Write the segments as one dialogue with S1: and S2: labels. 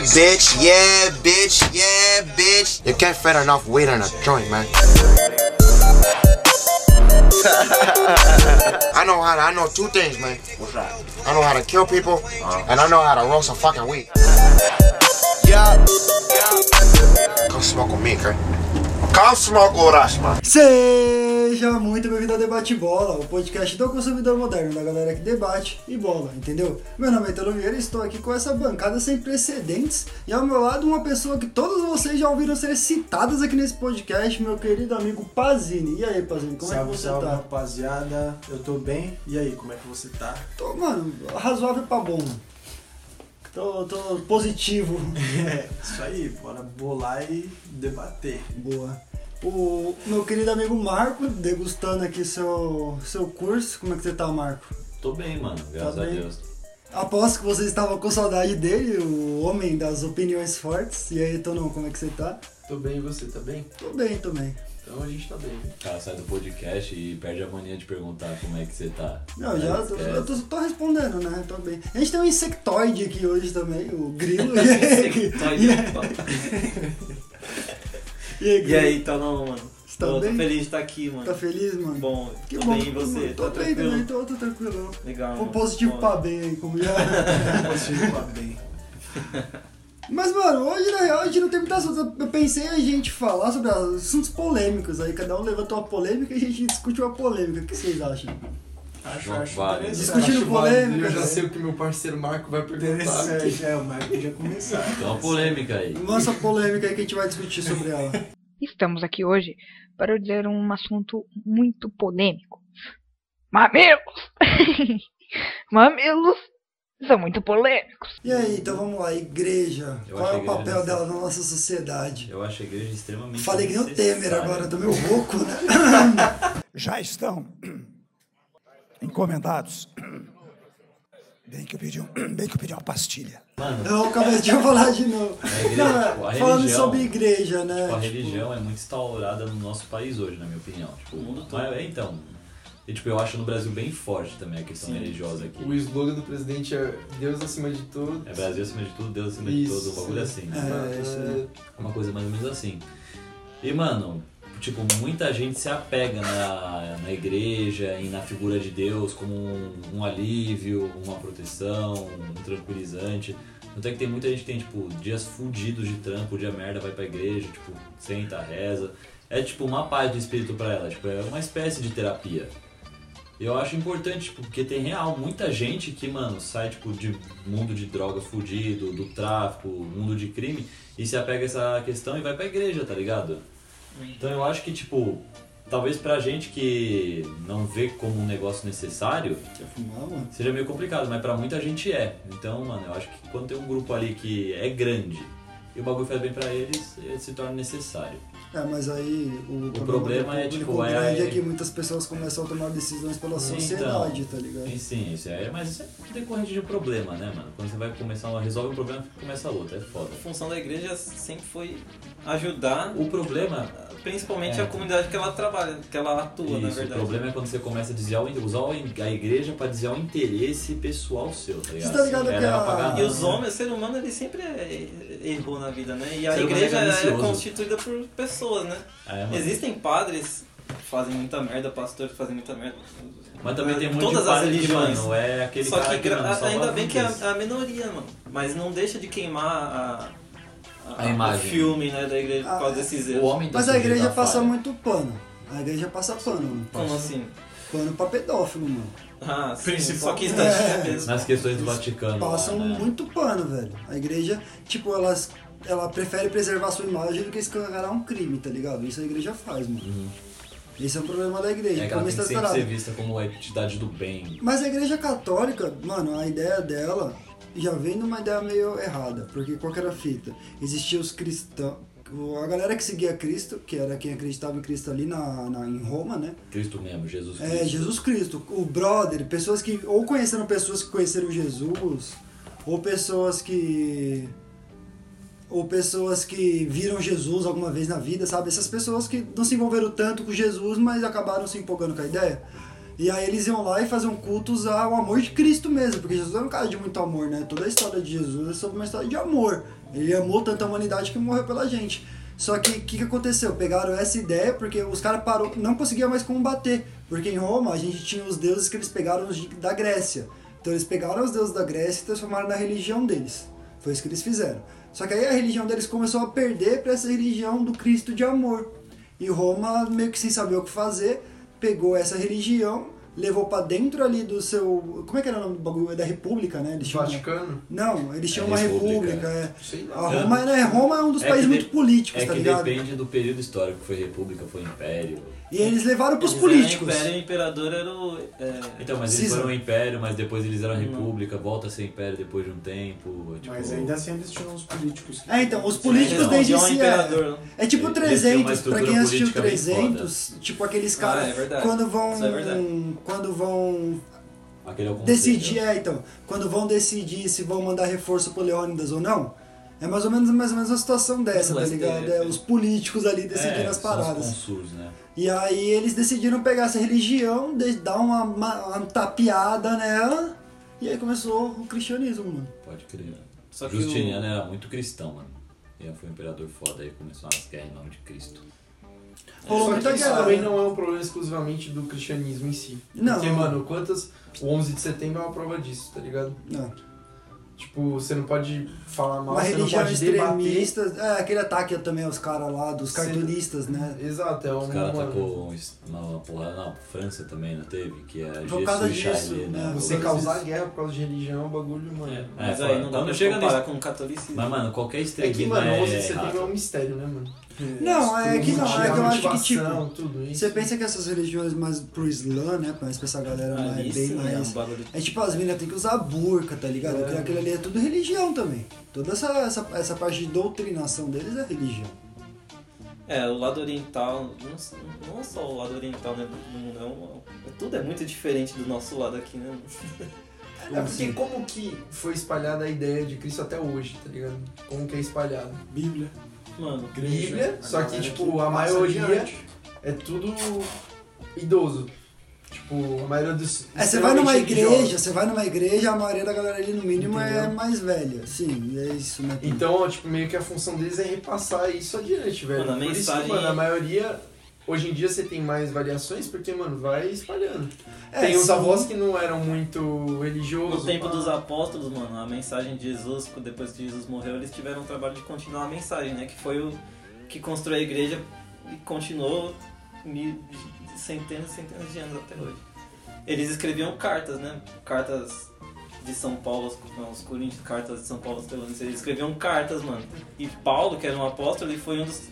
S1: Yeah, bitch. Yeah, bitch. Yeah, bitch. You can't fit enough weight on a joint, man. I know how to, I know two things, man.
S2: What's that?
S1: I know how to kill people, uh-huh. and I know how to roast a fucking weed.
S2: Yeah.
S1: Come smoke with me, okay? Come smoke with us, man.
S3: Seja muito bem-vindo ao Debate Bola, o podcast do consumidor moderno, da galera que debate e bola, entendeu? Meu nome é Italo Vieira e estou aqui com essa bancada sem precedentes e ao meu lado uma pessoa que todos vocês já ouviram ser citadas aqui nesse podcast, meu querido amigo Pazini. E aí, Pazini, como
S4: salve,
S3: é que você
S4: salve,
S3: tá?
S4: rapaziada. Eu tô bem. E aí, como é que você tá?
S3: Tô, mano, razoável pra bom. Tô, tô positivo.
S4: É, isso aí, bora bolar e debater.
S3: Boa. O meu querido amigo Marco, degustando aqui seu, seu curso. Como é que você tá, Marco?
S5: Tô bem, mano, graças
S3: Tá
S5: a
S3: bem?
S5: Deus.
S3: Aposto que vocês estavam com saudade dele, o homem das opiniões fortes. E aí, Tonão, como é que você tá?
S6: Tô bem, e você tá bem?
S3: Tô bem também.
S6: Então a gente tá bem.
S5: O cara sai do podcast e perde a mania de perguntar como é que você tá.
S3: Não,
S5: Aí
S3: já tô, eu tô, tô respondendo, né? Tô bem. A gente tem um insectoide aqui hoje também, o grilo. e aí,
S7: E aí, tá não, mano?
S3: Você tá
S7: Tô, tô
S3: bem?
S7: feliz de estar aqui, mano.
S3: Tá feliz, mano?
S7: Bom,
S3: Que
S7: tô
S3: bom.
S7: bem, e você?
S3: Tô
S7: tá
S3: bem
S7: tranquilo?
S3: também, tô, tô tranquilo.
S7: Legal,
S3: Tô
S7: mano.
S3: positivo
S7: Bom.
S3: pra bem aí, como já.
S4: Você tá bem.
S3: Mas, mano, hoje na real a gente não tem muita assunto. Eu pensei a gente falar sobre assuntos polêmicos aí. Cada um levantou uma polêmica e a gente discute uma polêmica. O que vocês acham?
S4: Acho, acho
S5: vale.
S4: interessante.
S3: Discutindo polêmica,
S6: Eu já
S3: né?
S6: sei o que meu parceiro Marco vai perguntar.
S4: Interessante, é, o Marco podia começar.
S5: Tem uma polêmica aí.
S3: Lança polêmica aí que a gente vai discutir sobre ela.
S8: Estamos aqui hoje para dizer um assunto muito polêmico. Mamilos! Mamilos são muito polêmicos.
S3: E aí, então vamos lá, igreja.
S5: Eu
S3: Qual é o papel dela na nossa sociedade?
S5: Eu acho a igreja extremamente
S3: Falei que nem o Temer agora, tô meio rouco, né?
S9: já estão encomendados. Bem que eu pedi, um, bem que eu pedi uma pastilha.
S5: Mano,
S3: Não, calma aí, deixa eu falar de novo.
S5: igreja,
S3: Não,
S5: tipo, a
S3: falando
S5: religião-
S3: sobre igreja, né?
S5: tipo, a
S3: Tipo,
S5: religião é muito instaurada no nosso país hoje, na minha opinião. Tipo, o mundo todo. É, então. E tipo, eu acho no Brasil bem forte também a questão religiosa aqui.
S6: O slogan do presidente é Deus acima de tudo.
S5: É Brasil acima de tudo, Deus acima
S6: Isso.
S5: de tudo, um bagulho assim.
S3: É, isso aí.
S5: Uma coisa mais ou menos assim. E, mano, tipo, muita gente se apega na, na igreja e na figura de Deus como um, um alívio, uma proteção, um tranquilizante. Tanto é que tem muita gente que tem, tipo, dias fudidos de trampo, dia merda, vai pra igreja, tipo, senta, reza. É, tipo, uma paz de espírito pra ela, tipo, é uma espécie de terapia. Eu acho importante, tipo, porque tem real muita gente que, mano, sai, tipo, de mundo de droga fudido, do tráfico, mundo de crime, e se apega a essa questão e vai pra igreja, tá ligado? Então eu acho que, tipo, talvez pra gente que não vê como um negócio necessário,
S3: Quer fumar, mano?
S5: seja meio complicado, mas pra muita gente é. Então, mano, eu acho que quando tem um grupo ali que é grande e o bagulho faz bem pra eles, ele se torna necessário.
S3: É, mas aí o,
S5: problema
S3: do
S5: é, tipo, é-
S3: grande é que muitas pessoas começam a tomar decisões pela
S5: Então.
S3: sociedade, tá ligado?
S5: Sim, sim, isso é, mas isso é decorrente de um problema, né, mano? Quando você vai começar, uma- resolve um problema, começa outro, é foda.
S7: A função da igreja sempre foi ajudar,
S5: O problema
S7: principalmente
S5: É.
S7: a comunidade que ela trabalha, que ela atua, na
S5: Isso, o
S7: verdade.
S5: problema é quando você começa a desviar o, usar o- a igreja pra desviar o interesse pessoal seu, tá ligado?
S3: Você tá ligado
S5: Ela
S3: que
S5: é
S3: a-
S7: E os
S5: nada.
S7: homens, o ser humano, ele sempre é- errou na vida, né? E a
S5: Ser humano
S7: igreja
S5: é
S7: é, constituída por pessoas, né?
S5: É.
S7: Existem padres que fazem muita merda, pastores que fazem muita merda.
S5: Mas também tem muito
S7: Todas
S5: de
S7: as
S5: padre que,
S7: religiões.
S5: mano, é aquele
S7: Só
S5: cara
S7: que gra-
S5: mano,
S7: ainda bem que é a, a minoria, mano. Mas não deixa de queimar a,
S5: A imagem.
S7: o filme né, da igreja por
S3: Ah,
S7: causa desses
S5: O
S7: erros.
S5: homem
S3: Mas a igreja passa
S5: falha.
S3: muito pano. A igreja passa pano, mano.
S7: Como assim?
S3: Pano pra pedófilo, mano.
S7: Ah, sim.
S4: Principal-
S7: Só que está
S3: É.
S5: Nas questões do Vaticano. lá,
S3: Passam
S5: né?
S3: muito pano, velho. A igreja, tipo, elas, ela prefere preservar sua imagem do que escancarar um crime, tá ligado? Isso a igreja faz, mano. Esse é um problema da igreja.
S5: Uhum. É ela
S3: Como
S5: tem sempre ser vista como a entidade do bem.
S3: Mas a igreja católica, mano, a ideia dela já vem numa ideia meio errada. Porque qual que era a fita? Existia os cristãos. A galera que seguia Cristo, que era quem acreditava em Cristo ali na, na- em Roma, né?
S5: Cristo mesmo, Jesus Cristo.
S3: É, Jesus Cristo, o brother, pessoas que ou conheceram pessoas que conheceram Jesus, ou pessoas que ou pessoas que viram Jesus alguma vez na vida, sabe? Essas pessoas que não se envolveram tanto com Jesus, mas acabaram se empolgando com a ideia. E aí eles iam lá e faziam cultos ao amor de Cristo mesmo, porque Jesus era um cara de muito amor, né? Toda a história de Jesus é sobre uma história de amor. Ele amou tanta humanidade que morreu pela gente. Só que o que, que aconteceu? Pegaram essa ideia porque os caras parou, não conseguiam mais combater. Porque em Roma a gente tinha os deuses que eles pegaram da Grécia. Então eles pegaram os deuses da Grécia e transformaram na religião deles. Foi isso que eles fizeram. Só que aí a religião deles começou a perder para essa religião do Cristo de amor. E Roma, meio que sem saber o que fazer, pegou essa religião, levou pra dentro ali do seu. Como é que era o nome do bagulho? É da República, né? Eles tinham-
S6: Vaticano?
S3: Não, eles tinham
S5: É
S3: uma
S5: república,
S3: república. é.
S6: Sei
S3: A. Roma, né, Roma é um dos
S5: É
S3: países
S5: que
S3: muito
S5: de-
S3: políticos,
S5: É
S3: tá
S5: que
S3: ligado?
S5: depende do período histórico, foi república, foi império.
S3: E eles levaram pros
S7: Eles
S3: políticos.
S7: Eram império, o imperador era o. é,
S5: Então, mas eles
S3: Caesar.
S5: foram império, mas depois eles eram
S7: Não.
S5: república, volta a ser império depois de um tempo. Tipo,
S4: Mas ainda assim eles tinham os políticos. que-
S3: É, então, os políticos
S7: Não,
S3: desde
S7: de
S3: si é,
S7: não.
S3: é tipo
S5: Eles tinham uma
S3: 300, pra quem assistiu
S5: política bem
S3: 300, tipo aqueles
S7: Ah,
S3: caras
S7: é verdade.
S3: quando vão
S7: Isso é
S3: quando vão
S5: Aquele é
S3: decidir, é, então, quando vão decidir se vão mandar reforço pro Leônidas ou não, é mais ou menos mais ou menos a situação dessa, tá ligado?
S7: é,
S3: É os políticos ali decidindo
S5: é,
S3: as
S5: são os
S3: paradas.
S5: consuls, né?
S3: E aí eles decidiram pegar essa religião, de- dar uma, uma, uma tapeada nela, e aí começou o cristianismo, mano.
S5: Pode crer.
S7: Só que
S5: Justiniano
S7: o-
S5: era muito cristão, mano. Ele foi um imperador foda, aí começaram as guerras em nome de Cristo.
S3: Rolou
S6: Só
S3: muita
S6: que isso
S3: guerra.
S6: também não é um problema exclusivamente do cristianismo em si.
S3: Não.
S6: Porque, mano, quantas. O 11 de setembro é uma prova disso, tá ligado?
S3: Não.
S6: Tipo, você não pode falar mal,
S3: Uma
S6: você não
S3: religião
S6: pode debater.
S3: extremista, é, aquele ataque também aos caras lá, dos
S6: Você-
S3: cartunistas, né?
S6: Exato, é
S5: Os
S6: uma.
S5: caras atacou uma, uma porrada na França também, não teve? Que é
S3: Por causa disso,
S5: Charlie, né?
S3: né?
S6: Você causar
S3: disso.
S6: guerra por causa de religião é um bagulho, mano.
S7: É,
S5: É,
S7: mas
S5: fala,
S7: aí não dá
S5: quando
S7: pra
S5: chega
S7: comparar
S5: nesse-
S7: com o catolicismo.
S5: Mas, mano, qualquer
S6: É que,
S5: extremismo
S6: mano, 11 de
S5: é
S6: setembro é um mistério, né, mano?
S3: Não, é que não, é que eu acho que tipo.
S6: tudo isso.
S3: Você pensa que essas religiões mais pro Islã, né? Mais pra essa galera mais,
S7: Ali
S3: bem
S7: é
S3: mais.
S7: um bagulho.
S3: É tipo, as meninas tem que usar burca, tá ligado?
S6: É.
S3: Aquilo ali é tudo religião também. Toda essa, essa, essa parte de doutrinação deles é religião.
S7: É, o lado oriental, não, não só o lado oriental né, do mundo, é um- é- tudo é muito diferente do nosso lado aqui, né?
S6: É porque como que foi espalhada a ideia de Cristo até hoje, tá ligado? Como que é espalhado?
S4: Bíblia.
S7: Mano,
S6: Bíblia,
S4: A
S6: só que, tipo, a maioria é tudo idoso. Tipo, a maioria dos.
S3: É, você vai numa igreja, você vai numa igreja, a maioria da galera ali no mínimo é
S6: Entendeu?
S3: mais velha. Sim, é isso, né?
S6: Então, tipo, meio que a função deles é repassar isso adiante, velho.
S7: Mano, a
S6: Por isso mano, a maioria. Hoje em dia você tem mais variações porque, mano, vai espalhando.
S3: É,
S6: tem os
S3: sim.
S6: avós que não eram muito religiosos.
S7: no tempo
S6: pá.
S7: dos apóstolos, mano, a mensagem de Jesus, depois que Jesus morreu, eles tiveram o trabalho de continuar a mensagem, né? Que foi o que construiu a igreja e continuou mil, centenas e centenas de anos até hoje. Eles escreviam cartas, né? Cartas de São Paulo, não, os Coríntios, cartas de São Paulo. Eles escreviam cartas, mano. E Paulo, que era um apóstolo, ele foi um dos.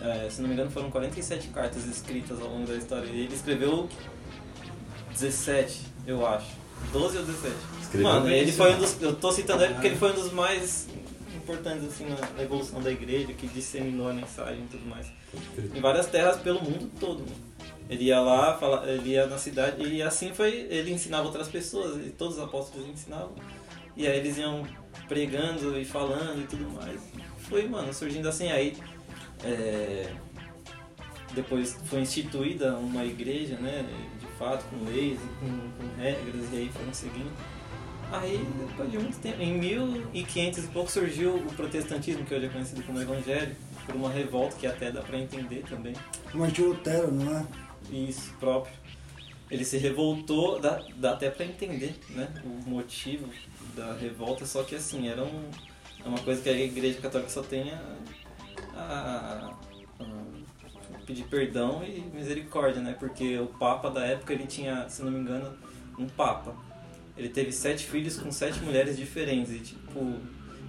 S7: É, se não me engano, foram 47 cartas escritas ao longo da história. E ele escreveu 17, eu acho. 12 ou 17.
S5: Escreveu
S7: Mano, ele foi um dos. Eu tô citando ele porque ele foi um dos mais importantes assim na evolução da igreja, que disseminou a mensagem e tudo mais. Em várias terras pelo mundo todo. mano. Ele ia lá, fala, ele ia na cidade e assim foi, ele ensinava outras pessoas, e todos os apóstolos ensinavam. E aí eles iam pregando e falando e tudo mais. Foi, mano, surgindo assim aí. É, depois foi instituída uma igreja, né? De fato, com leis e com, com regras, e aí foram seguindo. Aí, depois de muito tempo, em 1500 e pouco surgiu o protestantismo, que hoje é conhecido como evangelho, por uma revolta que até dá pra entender também.
S3: Martin Lutero, não é?
S7: Isso próprio. Ele se revoltou, dá, dá até pra entender né, o motivo da revolta, só que assim, era um, é uma coisa que a igreja católica só tem a, a- a pedir perdão e misericórdia, né? Porque o Papa da época ele tinha, se não me engano, um Papa. Ele teve sete filhos com sete mulheres diferentes e tipo.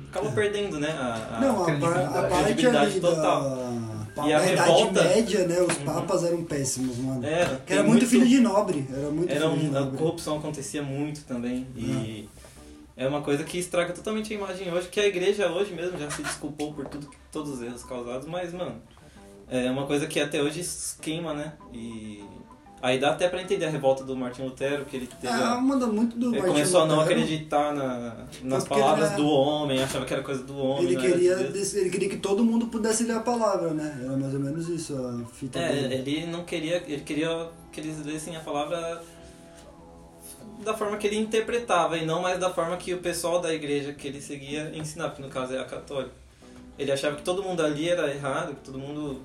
S7: Acaba perdendo, né? A, a
S3: não, a, par,
S6: credibilidade-
S3: a parte
S7: credibilidade
S3: ali
S7: total.
S3: da,
S7: E a revolta-
S3: Idade Média, né? Os
S7: Uhum.
S3: papas eram péssimos, mano.
S7: Era,
S3: era muito, filho de nobre. Era muito
S7: Era
S3: filho de
S7: um, a corrupção acontecia muito também e é uma coisa que estraga totalmente a imagem hoje, que a igreja hoje mesmo já se desculpou por tudo, todos os erros causados, mas mano, é uma coisa que até hoje queima, né? E aí dá até pra entender a revolta do Martin Lutero, que ele teve
S3: Ah,
S7: a-
S3: manda muito do
S7: ele
S3: Martin
S7: começou a não
S3: Lutero.
S7: acreditar na- nas
S3: porque
S7: palavras
S3: ele-
S7: do homem, achava que era coisa do homem.
S3: Ele
S7: era de
S3: queria, des- ele queria que todo mundo pudesse ler a palavra, né? Era mais ou menos isso a fita
S7: É,
S3: dele.
S7: ele não queria, ele queria que eles lessem a palavra da forma que ele interpretava e não mais da forma que o pessoal da igreja que ele seguia ensinava, que no caso é a católica. Ele achava que todo mundo ali era errado, que todo mundo.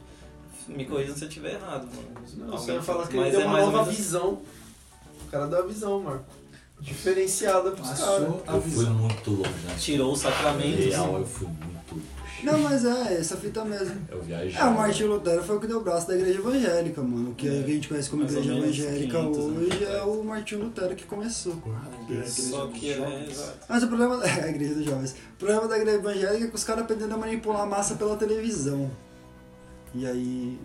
S7: Me corrija se eu estiver errado, mano.
S6: Não, você fala que ele
S7: mas
S6: deu
S7: é
S6: uma nova
S7: menos-
S6: visão. O cara deu a visão, Marco. Diferenciada pros caras.
S5: Eu fui muito longe, né?
S7: Tirou o sacramento.
S5: Real, eu fui muito longe.
S3: Não, mas é, essa fita mesmo.
S5: Eu viajei.
S3: É, o Martinho Lutero foi o que deu o braço da igreja evangélica, mano. O que a gente conhece como
S7: Mais
S3: igreja evangélica
S7: 500 anos
S3: hoje é
S7: atrás.
S3: o Martinho Lutero que começou.
S7: Só que é, exato.
S3: Mas o problema da é, a igreja dos jovens. O problema da igreja evangélica é que os caras aprendendo a manipular a massa pela televisão. E aí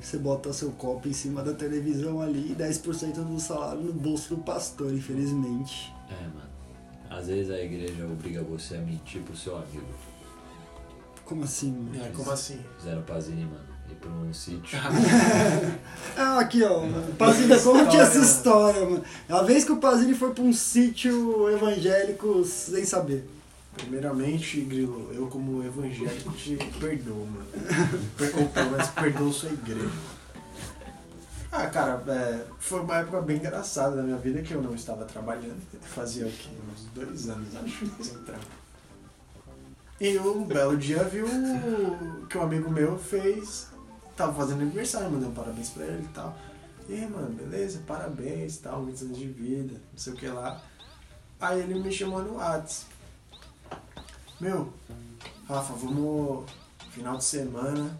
S3: você bota seu copo em cima da televisão ali e 10% do salário no bolso do pastor, infelizmente.
S5: É, mano. Às vezes a igreja obriga você a mentir pro seu amigo.
S3: Como assim? mano?
S6: É, como assim?
S5: Fizeram Pazini, mano. Ir pra um sítio.
S3: Ah, aqui ó, Pazini conte essa história, mano. A vez que o Pazini foi pra um sítio evangélico sem saber.
S6: Primeiramente, Grilo, eu como evangélico te perdoo, mano. Ou pelo menos perdoo sua igreja. Ah, cara, é, foi uma época bem engraçada da minha vida que eu não estava trabalhando. Fazia o quê? Uns dois anos, acho, sem trampo. E um belo dia viu que um amigo meu fez. Tava fazendo aniversário, mandei um parabéns pra ele e tal. E aí, mano, beleza, parabéns, tal, muitos anos de vida, não sei o que lá. Aí ele me chamou no Whats. Meu, Rafa, vamos final de semana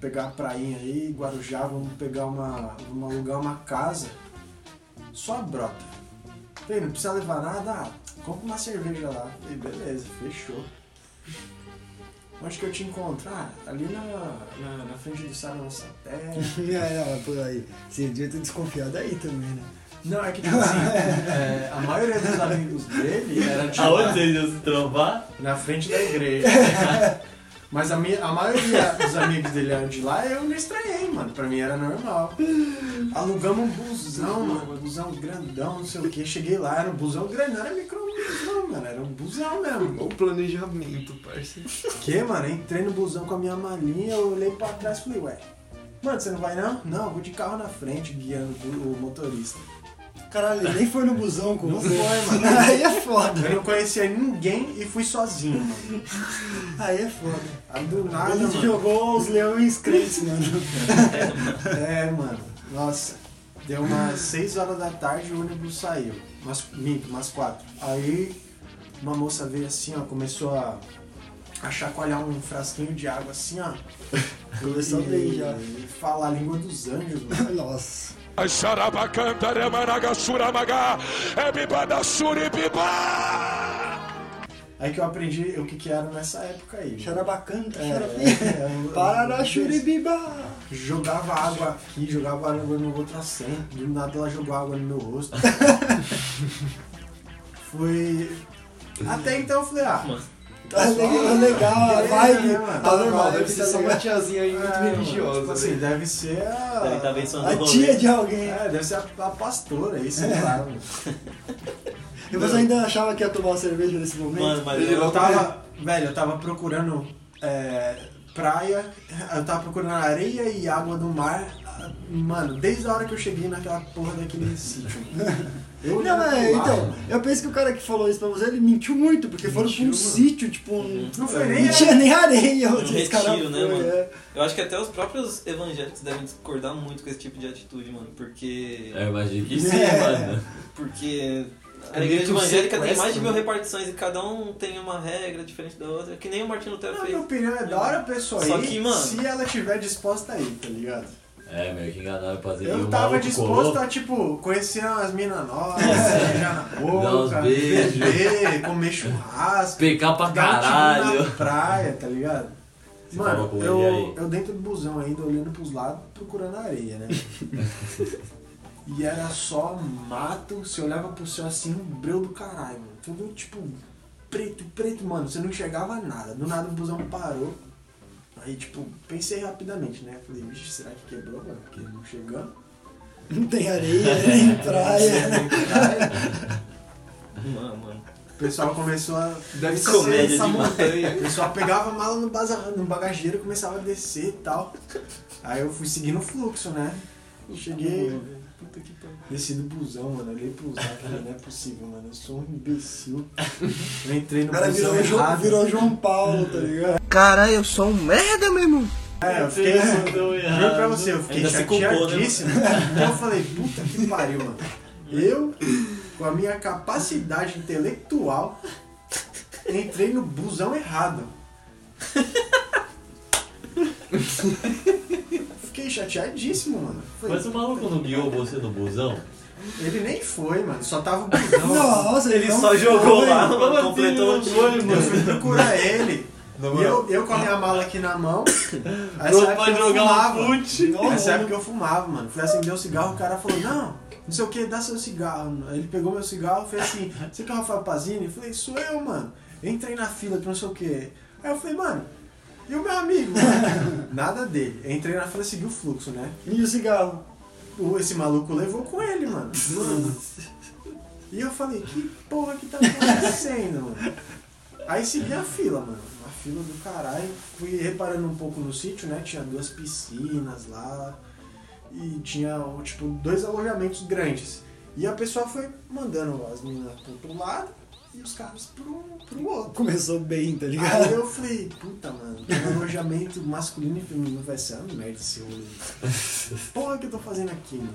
S6: pegar a prainha aí, Guarujá, vamos pegar uma. vamos alugar uma casa. Só brota. Falei, não precisa levar nada, ah, compra uma cerveja lá. Falei, beleza, fechou. Onde que eu te encontro? Ah, ali na, na, na frente do Salão Sapé.
S3: É, é, por aí. Você devia ter desconfiado aí também, né?
S6: Não, é que tipo assim, é, a maioria dos amigos dele era de
S5: Aonde vocês iam se trombar?
S6: na frente da igreja. Mas a, minha, a maioria dos amigos dele eram de lá eu não estranhei, mano. Pra mim era normal. Alugamos um busão, mano. Um busão grandão, não sei o que. Cheguei lá, era um busão grande, não era micro-ondas, não, mano. Era um busão mesmo.
S1: O planejamento, parceiro.
S6: Que, mano? Entrei no busão com a minha malinha, eu olhei pra trás e falei, ué. Mano, você não vai não? Não, eu vou de carro na frente, guiando o motorista.
S3: Caralho, ele nem foi no busão com
S6: Não
S3: você.
S6: foi, mano.
S3: Aí é foda.
S6: Eu não conhecia ninguém e fui sozinho, mano.
S3: Aí é foda.
S6: Aí do nada,
S3: Ele
S6: mano.
S3: jogou os leões crentes, mano.
S6: É, mano. Nossa. Deu umas 6 horas da tarde o ônibus saiu. Umas, minto, umas 4. Aí uma moça veio assim, ó, começou a, a chacoalhar um frasquinho de água assim, ó.
S3: Começou
S6: e,
S3: bem já.
S6: E falar a língua dos anjos, mano.
S3: Nossa.
S9: É bibada!
S6: Aí que eu aprendi o que que era nessa época aí.
S3: Xarabacanta,
S6: É, é, é,
S3: Parará,
S6: é,
S3: churibiba.
S6: Jogava água aqui, jogava água no outro assento. Do nada ela jogou água no meu rosto. Foi. Até então eu falei, ah,
S3: Tá legal, legal, a
S6: É,
S3: vibe.
S6: né, mano?
S3: Tá normal,
S1: Deve
S3: deve
S1: ser só uma tiazinha aí muito
S6: é,
S1: religiosa.
S6: Tipo assim,
S1: velho.
S6: deve ser a.
S7: O
S3: A tia de alguém.
S6: É, deve ser a, a pastora aí, sei lá. mano.
S3: E você ainda achava que ia tomar uma cerveja nesse momento?
S7: Mano, mas
S6: Eu
S7: eu,
S6: tava. Velho, eu tava procurando é, praia, eu tava procurando areia e água do mar. Mano, desde a hora que eu cheguei naquela porra daquele sítio. Eu
S3: Não, é, então, eu penso que o cara que falou isso pra você, ele mentiu muito, porque foram pra um
S6: Mentiu, mano.
S3: sítio, tipo, um-
S6: Não foi nem.
S3: não tinha nem areia
S7: Um retiro, né,
S3: foram,
S7: mano?
S3: é.
S7: eu acho que até os próprios evangélicos devem discordar muito com esse tipo de atitude, mano. Porque.
S5: Eu imagino que sim,
S3: É.
S5: mano.
S7: Porque a
S6: É meio
S7: igreja
S6: que um
S7: evangélica tem mais de mil
S6: né?
S7: repartições e cada um tem uma regra diferente da outra, que nem o Martin Lutero
S6: Na minha
S7: fez.
S6: opinião, é da hora a pessoa
S7: Só
S6: aí
S7: que, mano-
S6: se ela tiver disposta aí, tá ligado?
S5: É, meio que enganaram o Pazini.
S6: Eu tava disposto
S5: colou.
S6: a, tipo, conhecer umas minas novas, beijar na boca, beber, comer churrasco,
S5: Pecar pra
S6: um
S5: caralho.
S6: na praia, tá ligado?
S5: Você
S6: Mano, eu, eu dentro do busão ainda, olhando pros lados, procurando areia, né? e era só mato, você olhava pro céu assim, um breu do caralho, mano. Tudo tipo preto, preto, mano. Você não enxergava nada. Do nada o busão parou. Aí, tipo, pensei rapidamente, né? Falei, vixe, será que quebrou, mano? Porque não chegando.
S3: Não tem areia, nem praia.
S6: Praia.
S7: Mano, mano.
S6: O pessoal começou a. Deve ser
S7: Comédia
S6: essa
S7: demais.
S6: montanha. O pessoal pegava a mala no, baza- no bagageiro e começava a descer e tal. Aí eu fui seguindo o fluxo, né? E cheguei. Puta que pariu. Desci do busão, mano. Olhei pro Zac, falei, não é possível, mano. Eu sou um imbecil. Eu entrei
S3: O
S6: no
S3: cara
S6: busão
S3: virou, João,
S6: errado.
S3: virou João Paulo, tá ligado?
S2: Caralho, eu sou um merda, meu irmão.
S6: É, eu fiquei.
S5: Mandou
S6: Juro pra você, eu fiquei
S7: né,
S6: chateadíssimo. Então eu falei, puta que pariu, mano. Eu, com a minha capacidade intelectual, entrei no busão errado. Fiquei chateadíssimo, mano. Falei,
S5: Mas o maluco não guiou você no busão?
S6: Ele nem foi, mano. Só tava o busão.
S3: Nossa,
S7: Ele só
S3: foi.
S7: jogou lá, mano,
S5: assim
S7: completou
S5: não
S7: o
S5: foi,
S7: time.
S6: Eu fui procurar ele. E eu, eu com a minha mala aqui na mão. Essa época
S5: pra
S6: eu
S5: jogar
S6: fumava.
S5: um.
S6: Essa época eu fumava, mano. Fui acender o cigarro, o cara falou, não, não sei o que, dá seu cigarro. Ele pegou meu cigarro e fez assim, você que é o Rafael Pazini? Eu falei, sou eu, mano. Entrei na fila que não sei o que. Aí eu falei, mano, e o meu amigo? mano? Nada dele. Entrei na fila e segui o fluxo, né?
S3: E o cigarro?
S6: Esse maluco levou com ele, mano. Mano. E eu falei, que porra que tá acontecendo, mano? Aí segui a fila, mano. Uma fila do caralho. Fui reparando um pouco no sítio, né? Tinha duas piscinas lá. E tinha, tipo, dois alojamentos grandes. E a pessoa foi mandando as meninas pro outro lado e os caras pro, pro outro.
S3: Começou bem, tá ligado?
S6: Aí eu falei, puta, mano, tem um alojamento masculino e feminino vai ser uma merda esse rolê. Porra que eu tô fazendo aqui, mano.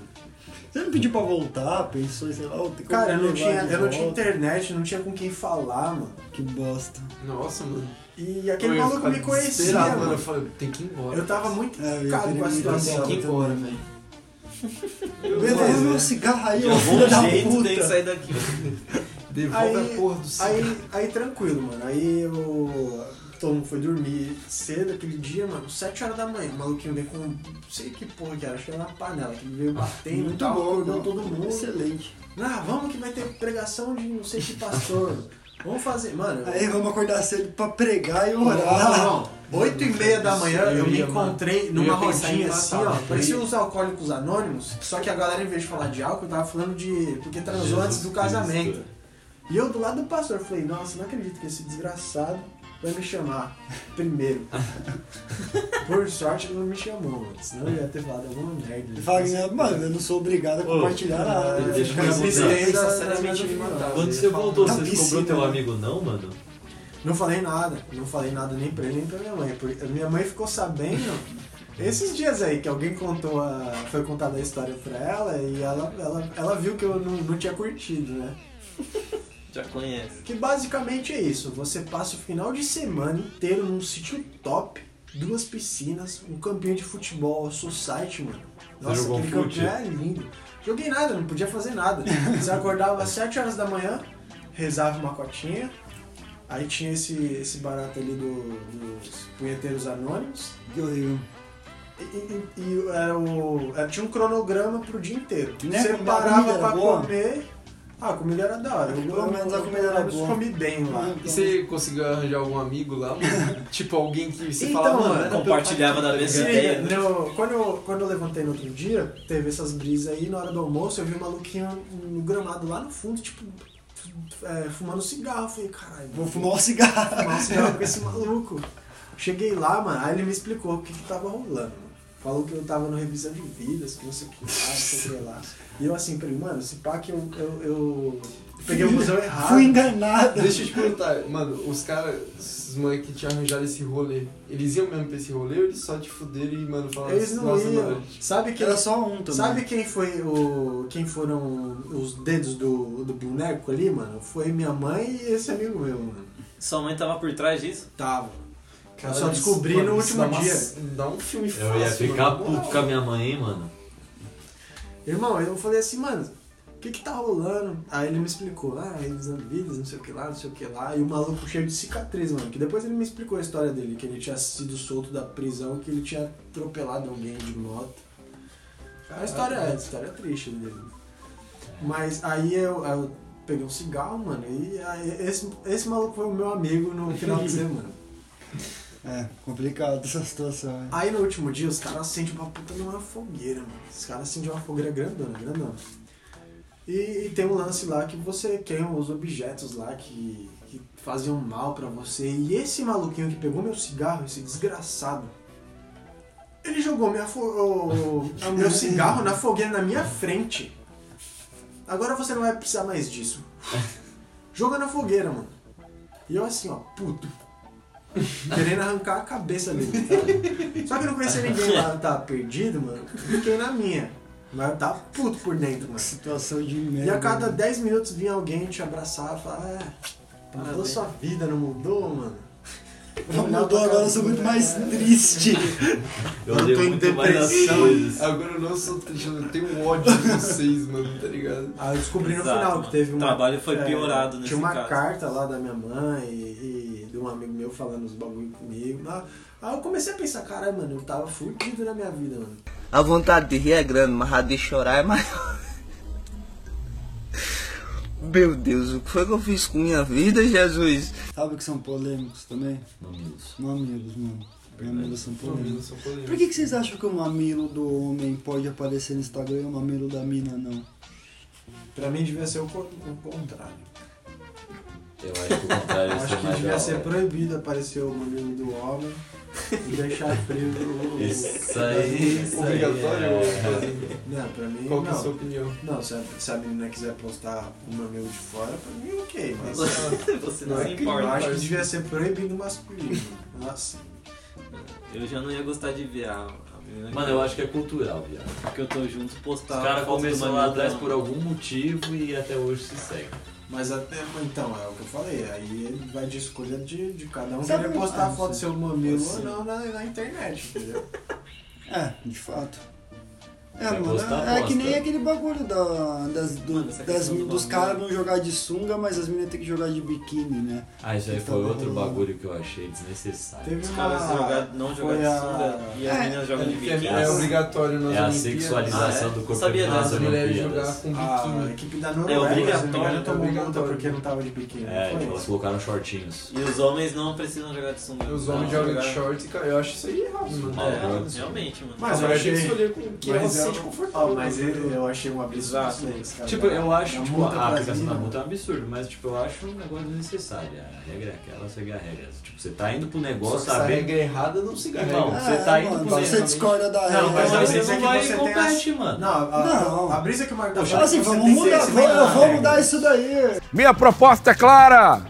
S3: Você não pediu pra voltar, pensou, sei lá, oh, tem
S6: Cara, eu não tinha, eu não tinha internet, não tinha com quem falar, mano.
S3: Que bosta.
S10: Nossa, mano.
S6: E aquele
S10: Eu
S6: maluco me conhecia,
S10: desesperado,
S6: mano.
S10: Eu falei, tem que ir embora.
S6: Eu tava muito
S3: É,
S6: focado
S3: querer
S6: com a situação.
S10: Tem que ir embora, velho.
S3: Beleza, meu cigarro aí, ô filho da
S7: jeito tem que
S3: puta.
S7: sair daqui.
S10: Devolve
S6: Aí,
S10: a porra do
S6: aí, aí tranquilo, mano. Aí eu. Todo mundo foi dormir cedo aquele dia, mano, 7 horas da manhã. O maluquinho veio com. Não sei que porra que era, acho que era uma panela, que ele veio batendo e
S3: Muito
S6: tal,
S3: bom,
S6: acordou
S3: não.
S6: todo mundo.
S3: Excelente.
S6: Ah, vamos que vai ter pregação de não sei que pastor. Vamos fazer, mano.
S3: Aí vamos acordar cedo pra pregar e
S6: Não,
S3: orar.
S6: não. 8 e meia da manhã eu,
S10: Eu
S6: me encontrei numa rodinha assim, ó. Parecia os alcoólicos anônimos, só que a galera, em vez de falar de álcool, tava falando de. porque transou
S5: Jesus
S6: antes do casamento.
S5: Cristo.
S6: E eu do lado do pastor falei, nossa, não acredito que esse desgraçado vai me chamar primeiro. Por sorte ele não me chamou, mano. Senão eu ia ter falado alguma merda.
S3: Ele fala, que, mano, eu não sou obrigado a compartilhar nada.
S5: deixa eu
S10: Sinceramente, me matava.
S5: Quando você voltou,
S3: Na
S5: você descobriu teu amigo não, mano?
S6: Não falei nada, não falei nada nem pra ele nem pra minha mãe. Porque a minha mãe ficou sabendo esses dias aí que alguém contou a. foi contada a história pra ela e ela, ela, ela viu que eu não, não tinha curtido, né?
S7: Já conhece.
S6: Que basicamente é isso, você passa o final de semana inteiro num sítio top, duas piscinas, um campinho de futebol society, mano. Nossa, aquele
S5: fute?
S6: campinho é lindo. Joguei nada, não podia fazer nada. Você acordava às 7 horas da manhã, rezava uma cotinha, aí tinha esse, esse barato ali do- dos punheteiros anônimos,
S3: Que horrível.
S6: e, e- e era o, era- tinha um cronograma pro dia inteiro.
S3: Né,
S6: Você parava pra
S3: boa?
S6: comer. Ah, a comida era da hora. Eu,
S3: Pelo
S6: eu-
S3: menos a
S6: eu-
S3: comida era
S6: eu
S3: boa.
S6: comi bem lá.
S10: E você conseguiu arranjar algum amigo lá? mano? tipo, alguém que você
S6: Então,
S10: fala, mano,
S6: mano,
S10: era pra eu
S7: compartilhava
S10: tá
S7: da
S10: aqui,
S7: mesma
S10: tá
S7: ideia.
S6: No- quando, eu, quando eu levantei no outro dia, teve essas brisas aí, na hora do almoço, eu vi um maluquinho no gramado lá no fundo, tipo, é, fumando cigarro. Eu falei, caralho,
S3: Vou fumar um cigarro.
S6: fumar um cigarro com esse maluco. Cheguei lá, mano, aí ele me explicou o que, que tava rolando. Falou que eu tava no revisão de vidas, que não sei o que lá, não sei o que lá. E eu assim, falei, mano, esse pá que eu, eu, eu peguei o museu errado.
S3: Fui enganado.
S10: Deixa eu te perguntar, mano, os caras, os moleques que tinham arranjado esse rolê, eles iam mesmo pra esse rolê ou eles só te fuderam e, mano, falaram
S6: Eles não
S10: nossa,
S6: iam.
S10: mano,
S6: Sabe quem,
S3: Era só um também.
S6: sabe quem foi o. Quem foram os dedos do, do boneco ali, mano? Foi minha mãe e esse amigo meu, mano.
S7: Sua mãe tava por trás disso?
S6: Tava.
S10: Cara,
S6: eu só
S10: isso-
S6: descobri
S10: mano,
S6: no
S10: isso
S6: último
S10: dá uma-
S6: dia.
S10: Dá um filme fácil,
S5: Eu ia ficar
S10: mano.
S5: puto com a minha mãe, hein, mano.
S6: Irmão, eu falei assim, mano, o que que tá rolando? Aí ele me explicou, ah, revisando vidas, não sei o que lá, não sei o que lá. E o maluco cheio de cicatriz, mano. Que depois ele me explicou a história dele, que ele tinha sido solto da prisão, que ele tinha atropelado alguém de moto. A história é, a história é triste dele. Mas aí eu, eu peguei um cigarro, mano, e aí esse, esse maluco foi o meu amigo no final de semana.
S3: É, complicado essa situação. hein?
S6: Aí no último dia os caras acendem uma puta numa fogueira, mano. Os caras acendem uma fogueira grandona, grandona. E, e tem um lance lá que você queima os objetos lá que, que faziam mal pra você. E esse maluquinho que pegou meu cigarro, esse desgraçado, Ele jogou minha o meu cigarro na fogueira na minha frente. Agora você não vai precisar mais disso. Joga na fogueira, mano. E eu assim, ó, puto. Querendo arrancar a cabeça dele. tá? Só que eu não conhecia ninguém lá, eu tava perdido, mano. Fiquei na minha. Mas eu tava puto por dentro, mano.
S3: Situação de
S6: E
S3: merda.
S6: a cada
S3: né?
S6: 10 minutos vinha alguém te abraçar e falar, é, mudou sua vida, não mudou, mano?
S3: Não mudou agora, eu sou muito mais triste.
S5: Eu
S6: Eu tô em
S5: muito mais as
S6: depressão.
S10: Agora eu não sou triste, eu tenho ódio de vocês, mano, tá ligado?
S6: Aí eu descobri no
S7: Exato,
S6: final
S7: mano.
S6: que teve
S7: O
S6: uma.
S7: trabalho foi
S6: é,
S7: piorado nesse
S6: Tinha uma
S7: caso.
S6: carta lá da minha mãe e, e de um amigo meu falando os bagulho comigo. Ah, Aí eu comecei a pensar, caralho, mano, eu tava fudido na minha vida, mano.
S2: A vontade de rir é grande, mas a de chorar é maior. Meu Deus, o que foi que eu fiz com minha vida, Jesus?
S3: Sabe que são polêmicos também?
S5: Mamilos.
S3: Mamilos, mano. Mamilos são polêmicos. Por que, que vocês acham que o mamilo do homem pode aparecer no Instagram e o mamilo da mina não?
S6: Pra mim devia ser o, co- o contrário.
S5: Eu acho que o contrário
S6: Eu acho que devia ser proibido aparecer o mamilo do homem e deixar preso o.
S5: Isso aí, isso aí.
S10: Obrigatório
S5: é.
S10: fazer?
S6: Não, pra mim.
S10: Qual que é a sua opinião?
S6: Não, se a, se a menina quiser postar o mamilo de fora, pra mim ok, mas.
S7: Você não
S10: Não
S7: se
S10: é
S6: Eu
S7: importa.
S6: acho que devia ser proibido o masculino. Nossa.
S7: Eu já não ia gostar de ver a,
S5: Mano, eu acho que é cultural, viado.
S7: que eu tô junto postar.
S5: Os caras começaram lá atrás por algum motivo e até hoje se segue.
S6: Mas até, então, é o que eu falei, aí ele vai de escolha de, de cada um
S3: Sabe
S6: querer postar
S3: ah,
S6: a foto do seu mamilo ou não na, na internet, entendeu?
S3: É, de fato. É, mano, é, é que nem aquele bagulho da, das, do-
S7: Mano,
S3: das-
S7: do
S3: dos caras não jogar de sunga, mas as meninas têm que jogar de biquíni, né?
S5: Ah, isso aí
S3: Que
S5: foi
S3: tava
S5: outro
S3: rolando.
S5: bagulho que eu achei desnecessário.
S6: Teve
S7: Os
S6: uma.
S7: caras jogar, não jogar de
S6: a-
S7: sunga e as
S3: É,
S7: meninas jogam de
S10: É,
S7: biquíni.
S10: é obrigatório nas
S5: É a sexualização
S7: Ah, é?
S5: do corpo
S7: Sabia
S10: As
S5: nas
S10: mulheres
S5: Olimpíadas.
S10: jogar com
S6: A
S10: biquíni.
S6: equipe da
S7: É
S6: Noruega, me engano,
S7: obrigatório,
S6: tomou multa porque não tava de biquíni. não
S5: É, elas
S6: isso?
S5: colocaram shortinhos.
S7: E os homens não precisam jogar de sunga.
S10: Os homens jogam de e, cara, eu acho isso aí errado, mano.
S7: É, realmente, mano.
S6: Mas
S10: a
S6: eu
S10: tem que
S6: achei.
S10: escolher com o que se
S6: eu,
S10: sente confortável.
S6: mas
S10: né?
S6: eu, eu achei um absurdo
S7: Exato.
S6: isso cara.
S5: Tipo, eu acho,
S6: A
S5: tipo,
S6: multa
S5: a
S6: pra
S5: aplicação da multa é um absurdo, mas tipo, eu acho um negócio desnecessário. A regra é aquela, segue a regra. Tipo, você tá indo pro
S10: Só
S5: negócio
S10: que se a
S5: sabendo.
S10: regra é errada, não siga a
S5: Irmão,
S10: regra.
S5: você tá indo
S3: mano,
S5: pro
S3: Você
S5: negócio-
S3: discorda da
S6: Não,
S3: regra.
S6: mas
S5: Mas
S6: a
S5: você
S6: brisa é
S5: não
S6: que
S5: vai
S6: você
S5: e
S6: tem
S5: compete, mano.
S6: Não, a,
S3: Não.
S6: a brisa que o Marco tá
S3: Tipo
S6: falando é
S3: assim,
S6: que você
S3: vamos mudar, vamos, mudar isso daí.
S11: Minha proposta é clara.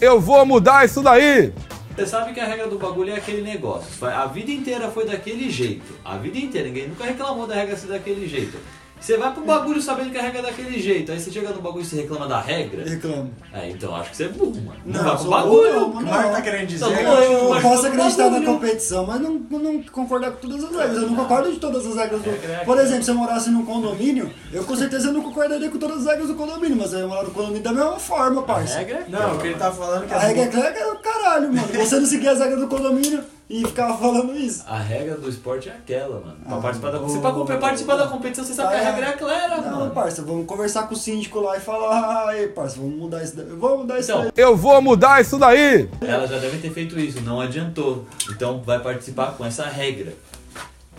S11: Eu vou mudar isso daí.
S5: Você sabe que a regra do bagulho é aquele negócio. A vida inteira foi daquele jeito. A vida inteira. Ninguém nunca reclamou da regra ser daquele jeito. Você vai pro bagulho sabendo que a regra é daquele jeito. Aí você chega no bagulho e você reclama da regra.
S3: Reclamo.
S5: É, então acho que você é burro, mano. Não,
S3: Não,
S5: vai
S3: eu
S5: pro bagulho.
S6: O que o
S3: Não.
S6: Marco tá querendo dizer
S5: Não,
S6: é que
S5: eu-
S3: Eu
S5: Mas
S3: posso
S5: todo
S3: acreditar na
S5: bagulho.
S3: competição, mas não, não concordar com todas as regras. Eu não concordo de todas as regras do.
S5: Regra é
S3: Por exemplo, se eu morasse num condomínio, eu com certeza não concordaria com todas as regras do condomínio, mas eu ia morar no condomínio da mesma forma,
S5: A
S3: parça.
S5: regra é
S6: Não, o que ele tá falando é que
S3: A regra é que é caralho, mano. Você não seguir as regras do condomínio e ficar falando isso.
S5: A regra do esporte é aquela, mano. Pra
S3: Ah,
S5: participar da,
S6: ô,
S5: você pra participar da competição, você sabe que a
S3: Ah,
S5: regra é clara,
S3: Não,
S5: mano.
S3: parça, vamos conversar com o síndico lá e falar, aí, parça, vamos mudar isso daí. Vamos mudar isso
S5: Então,
S3: daí.
S11: Eu vou mudar isso daí.
S5: Ela já deve ter feito isso, não adiantou. Então vai participar com essa regra.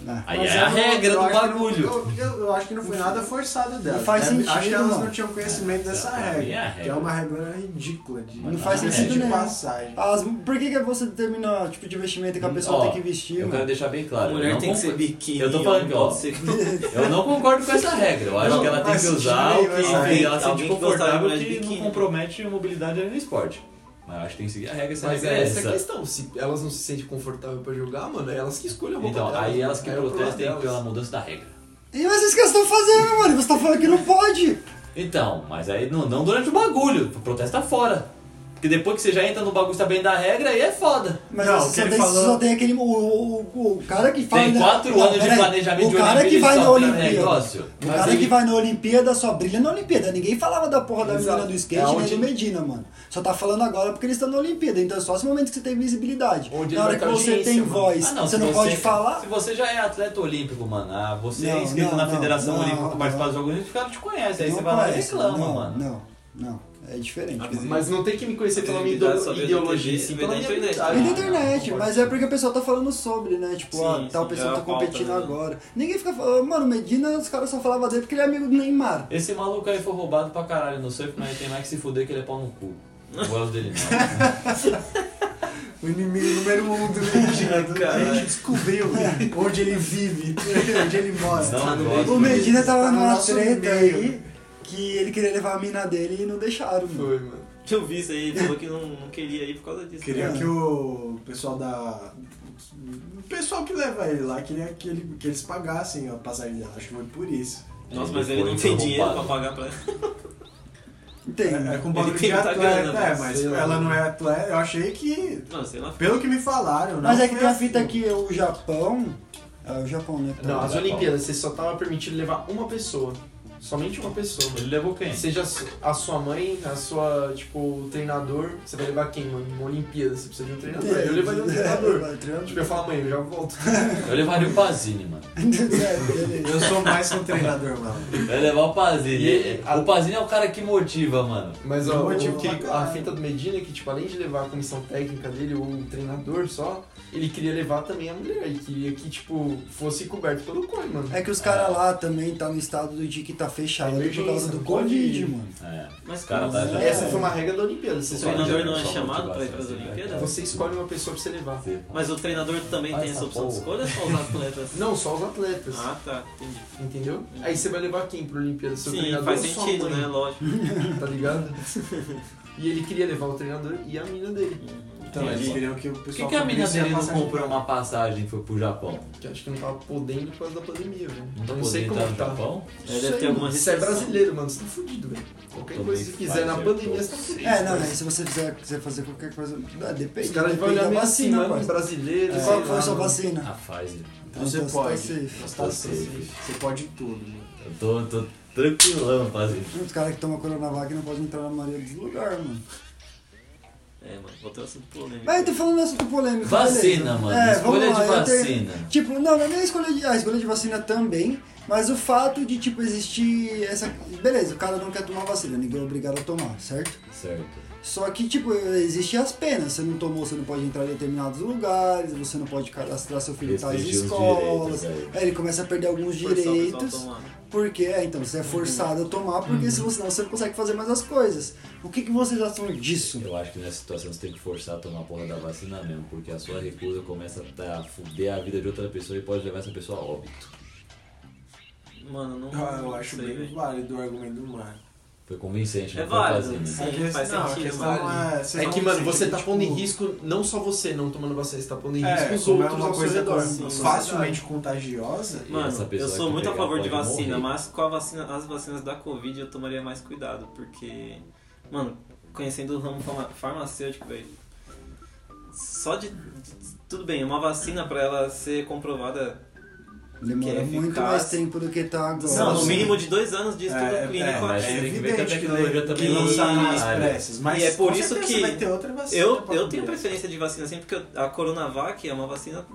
S3: Ah.
S5: Aí
S6: Mas
S5: é a
S6: eu não-
S5: regra do
S6: não-
S5: bagulho.
S6: eu, eu- eu acho que não foi nada forçado dela.
S3: Não faz
S6: Deve- Acho que
S3: sentido,
S6: elas
S3: mano.
S6: não tinham conhecimento dessa
S5: pra mim
S6: regra.
S5: é a regra.
S6: Que é uma regra ridícula de,
S3: Não faz
S6: de-
S3: sentido
S6: de
S3: nenhum.
S6: passagem.
S3: As, por que, que você determina o tipo de vestimenta que a pessoa
S5: Ó,
S3: tem que vestir,
S5: Eu
S3: mano?
S5: quero deixar bem
S7: A
S5: claro. eu
S7: mulher
S5: não
S7: tem que ser biquíni.
S5: Eu tô falando que, ó,
S7: ser-
S5: Eu não concordo com essa regra. Eu acho
S6: Não,
S5: que ela tem
S6: faz
S5: que
S6: sentido
S5: usar o que ela sente confortável que não compromete a mobilidade ali no esporte. Mas eu acho que tem que seguir a regra, essa
S10: Mas
S5: regra
S10: é
S5: é
S10: essa a
S5: essa.
S10: questão. Se elas não se sentem confortáveis pra jogar, mano, é elas que escolhem a roupa
S5: Então,
S10: delas,
S5: aí elas
S10: mano.
S5: que
S10: é o problema
S5: protestem
S10: delas.
S5: pela mudança da regra.
S3: E mas isso que eles estão fazendo, mano? Você tá falando que não pode.
S5: Então, mas aí não, não durante o bagulho, protesta fora. Porque depois que você já entra no bagulho sabendo da regra, aí é foda.
S3: Mas
S6: Não,
S3: você só,
S6: ele
S3: tem,
S6: falou-
S3: só tem aquele. O, o, o, o cara que faz.
S5: Tem quatro
S3: Não,
S5: anos de
S3: peraí.
S5: planejamento
S3: O
S5: de
S3: cara
S5: Olimpíada
S3: que
S5: e
S3: vai na Olimpíada.
S5: negócio.
S3: O
S10: Mas
S3: cara
S10: ele-
S3: que vai na Olimpíada só brilha na Olimpíada. Ninguém falava da porra da
S10: Exato.
S3: menina do skate
S10: É
S3: nem
S10: onde-
S3: do Medina, mano. Só tá falando agora porque eles estão na Olimpíada. Então é só esse momento que você tem visibilidade.
S10: Onde
S3: na hora que você tem
S10: mano.
S3: voz,
S5: Ah, não,
S3: você não pode falar.
S5: Se você já é atleta olímpico, mano, ah, você
S3: Não,
S5: é inscrito
S3: não,
S5: na
S3: não,
S5: Federação
S3: não,
S5: Olímpica
S3: não.
S5: para participar dos Jogos Olímpicos, os caras te conhecem. Aí
S3: Não
S5: você vai lá e reclama,
S3: não,
S5: mano.
S3: Não, não. É diferente.
S10: Mas não tem que me conhecer pela minha ideologia, sim pela minha
S7: internet.
S5: Ah,
S3: internet,
S5: não,
S3: mas é porque o pessoal tá falando sobre, né? Tipo,
S7: Sim,
S3: ah, tal
S7: sim,
S3: pessoa
S7: é
S3: tá competindo
S7: né?
S3: agora. Ninguém fica falando, mano, Medina, os caras só falavam dele porque ele é amigo do Neymar.
S5: Esse maluco aí foi roubado pra caralho no surf, mas tem mais que se fuder que ele é pau no cu. Não gosto dele não.
S6: O inimigo número um do Medina. A gente descobriu onde ele vive, onde ele mora.
S5: Não gosto.
S3: O Medina tava
S6: Tá
S3: numa treta
S6: meio.
S3: aí que ele queria levar a mina dele e não deixaram, mano.
S10: Foi, mano.
S7: Eu vi isso aí, ele falou que não, não queria ir por causa disso.
S6: Queria
S3: É.
S6: que o pessoal da. O pessoal que leva ele lá queria que, ele, que eles pagassem a passagem dela. Acho que foi por isso.
S7: Nossa,
S5: Ele
S7: mas ele não tem dinheiro pra pagar pra ela.
S3: Tem.
S6: É, é com bagulho de atleta,
S7: grana,
S6: é,
S7: mas
S10: lá.
S6: ela não é atleta. Eu achei que.
S7: Não, sei lá.
S6: Pelo que me falaram,
S3: Mas é que tem a
S6: assim.
S3: fita que o Japão. É o Japão, né?
S10: Não, as. Olimpíadas, você só tava permitido levar uma pessoa. Somente uma pessoa, mano.
S5: Ele levou quem?
S10: Seja a sua mãe, a sua, tipo, o treinador. Você vai levar quem, mano? Uma Olimpíada, você precisa de um treinador. Eu levaria um treinador.
S3: Vai, treinador.
S10: Tipo, eu falo, mãe, eu já volto.
S5: Eu levaria o Pazini, mano.
S6: Eu sou mais que um treinador, mano.
S5: Eu ia levar o Pazini.
S10: E-
S5: O Pazini é o cara que motiva, mano.
S10: Mas ó,
S6: motivo
S10: o que, a fita do Medina é que, tipo, além de levar a comissão técnica dele, ou o treinador só, ele queria levar também a mulher. Ele queria que, tipo, fosse coberto pelo COI, mano.
S3: É que os caras lá também tá no estado do de que tá fechado
S10: É
S3: por causa do Covid, mano.
S5: É.
S7: Mas
S5: Os caras tá
S3: É.
S5: já.
S10: Essa foi uma regra da Olimpíada. Você,
S7: O treinador não é chamado pra ir pras
S5: assim,
S7: Olimpíadas?
S10: você escolhe uma pessoa pra você levar.
S7: Mas o treinador também
S5: Faz
S7: tem essa opção de escolha ou só os atletas?
S10: Não, só os atletas.
S7: Ah, tá, entendi.
S10: Entendeu? Aí você vai levar quem pro Olimpíada? Seu
S7: Sim,
S10: treinador
S7: faz sentido, né? Lógico.
S10: Tá ligado? e ele queria levar o treinador e a mina dele.
S6: Então, eles
S5: Entendi.
S6: queriam que o
S5: Por que,
S6: pessoal
S5: que a mina dele não comprou uma passagem e foi pro Japão?
S10: Que acho que não tava podendo por causa da pandemia, velho.
S5: Não tá
S10: Não sei como
S5: entrar no
S10: tá.
S5: Japão?
S7: É, deve ter alguma
S10: Você é brasileiro, mano. Você tá fudido, velho. Qualquer coisa que você fizer na
S5: Pfizer,
S10: pandemia, você tá fudido.
S3: É, não, aí se você fizer, quiser fazer qualquer coisa. Ah, depende.
S10: Os caras vão olhar
S3: da
S10: meio assim,
S3: vacina,
S10: mano. Brasileiro. Sei
S3: Qual foi a sua vacina?
S5: A Pfizer.
S6: Então você
S3: Então você tá
S6: pode.
S3: safe.
S6: Você tá
S5: Tô
S6: safe.
S5: safe.
S6: Você pode tudo, mano.
S5: Eu tô, tô tranquilão, Pazini.
S3: Os caras que tomam Coronavac não podem entrar na maioria dos lugares, mano.
S7: É, mano, voltei ao assunto polêmico.
S3: Mas tô falando assunto polêmico.
S5: Vacina,
S3: beleza.
S5: mano.
S3: É,
S5: Escolha de
S3: eu tenho-
S5: vacina.
S3: Tipo, não, não é nem a escolha de. A escolha de vacina também, mas o fato de, tipo, existir essa. Beleza, o cara não quer tomar vacina, ninguém é obrigado a tomar, certo?
S5: Certo.
S3: Só que, tipo, existem as penas. Você não tomou, você não pode entrar em determinados lugares, você não pode cadastrar seu filho em tais escolas.
S5: direitos,
S3: Aí ele começa a perder alguns direitos. Porque, é, então, você é forçado a tomar, porque se você, senão você não consegue fazer mais as coisas. O que, que vocês acham disso?
S5: Eu acho que nessa situação você tem que forçar a tomar a porra da vacina mesmo, porque a sua recusa começa a fuder a vida de outra pessoa e pode levar essa pessoa a óbito.
S7: Mano, não.
S6: Ah, eu acho
S7: sei,
S6: bem válido o argumento do Mar.
S5: Foi convincente,
S7: É
S5: não foi
S7: válido, sim.
S6: Questão-
S7: faz
S6: não,
S7: sentido,
S6: é,
S10: É que, mano, você tá
S6: tipo,
S10: pondo em risco não só você não tomando vacina, você tá pondo em risco
S6: É,
S10: os
S6: como é
S10: outros
S6: uma coisa
S10: redor.
S6: facilmente contagiosa.
S7: Mano,
S5: essa pessoa
S7: eu sou muito a favor de vacina,
S5: morrer.
S7: mas com a vacina, as vacinas da Covid eu tomaria mais cuidado, porque, mano, conhecendo o ramo farma- farmacêutico, velho, só de, de- Tudo bem, uma vacina pra ela ser comprovada.
S3: Demora
S7: que é
S3: muito
S7: eficaz.
S3: mais tempo do que tá agora.
S7: Não, no mínimo de dois anos de estudo
S6: É,
S7: clínico.
S6: é,
S5: mas
S6: é
S5: tem que ver que a
S6: evidente que,
S5: tecnologia
S6: le-
S5: também
S6: que
S5: não tá área.
S6: pressas. Mas
S7: E é por isso que
S6: vai ter outra vacina
S7: Eu, eu tenho preferência de vacina assim, porque a Coronavac é uma vacina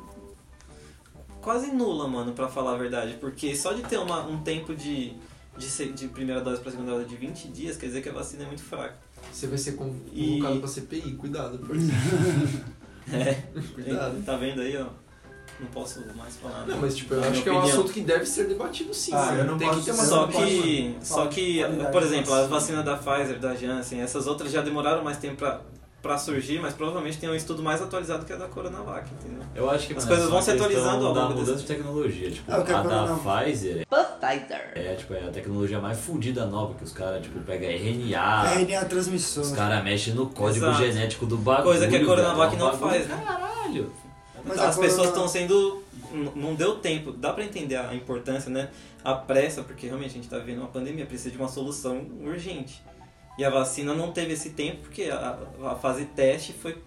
S7: quase nula, mano, pra falar a verdade. Porque só de ter uma, um tempo de, de, de primeira dose pra segunda dose de 20 dias, quer dizer que a vacina é muito fraca.
S10: Você vai ser con-
S7: E-
S10: convocado pra CPI, cuidado. porque-
S7: É,
S10: Cuidado.
S7: tá vendo aí, ó? Não posso mais falar.
S10: Não, mas tipo, eu acho que é um
S7: opinião.
S10: assunto que deve ser debatido sim.
S6: Ah,
S10: mano.
S6: eu não
S10: Tem
S6: posso
S10: que ter uma
S7: Só que, só que, por exemplo, as vacinas da Pfizer, da Janssen, essas outras já demoraram mais tempo pra, pra surgir, mas provavelmente tem um estudo mais atualizado que a da Coronavac, entendeu?
S5: Eu acho que
S7: As
S5: mano,
S7: coisas
S5: é
S7: vão
S5: uma
S7: se atualizando ao
S5: da
S7: longo desse-
S5: mudança de tecnologia. Tipo,
S3: Ah,
S5: a da
S3: falar
S5: Pfizer é, tipo, é a tecnologia mais fodida nova, que os caras tipo, pegam RNA,
S3: RNA transmissor.
S5: os caras mexem no código
S7: Exato.
S5: genético do bagulho.
S7: Coisa que a Coronavac
S5: é
S7: não faz, né?
S5: Caralho!
S3: Mas
S7: As pessoas estão sendo. Não deu tempo, dá pra entender a importância, né? A pressa, porque realmente a gente tá vivendo uma pandemia, precisa de uma solução urgente. E a vacina não teve esse tempo porque a, a fase teste foi